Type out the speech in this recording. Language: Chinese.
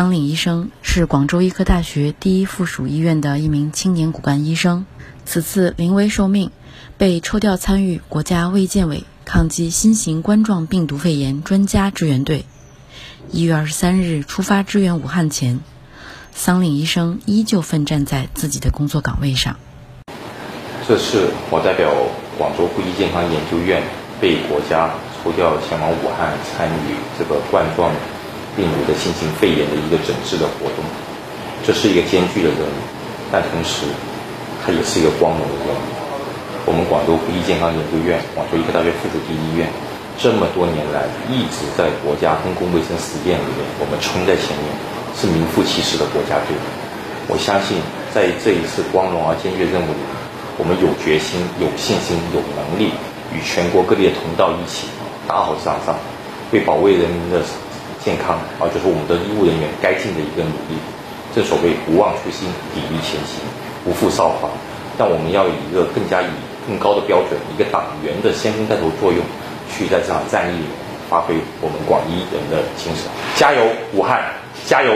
桑岭医生是广州医科大学第一附属医院的一名青年骨干医生，此次临危受命，被抽调参与国家卫健委抗击新型冠状病毒肺炎专家支援队。一月二十三日出发支援武汉前，桑岭医生依旧奋战在自己的工作岗位上。这次我代表广州呼吸健康研究院被国家抽调前往武汉参与这个冠状。病毒的新型肺炎的一个诊治的活动，这是一个艰巨的任务，但同时它也是一个光荣的任务。我们广州呼吸健康研究院、广州医科大学附属第一医院这么多年来一直在国家公共卫生实践里面，我们冲在前面，是名副其实的国家队。我相信在这一次光荣而艰巨的任务里，我们有决心、有信心、有能力与全国各地的同道一起打好这场仗，为保卫人民的。健康啊，就是我们的医务人员该尽的一个努力。正所谓不忘初心，砥砺前行，不负韶华。但我们要以一个更加以更高的标准，一个党员的先锋带头作用，去在这场战役里发挥我们广医人的精神。加油，武汉！加油！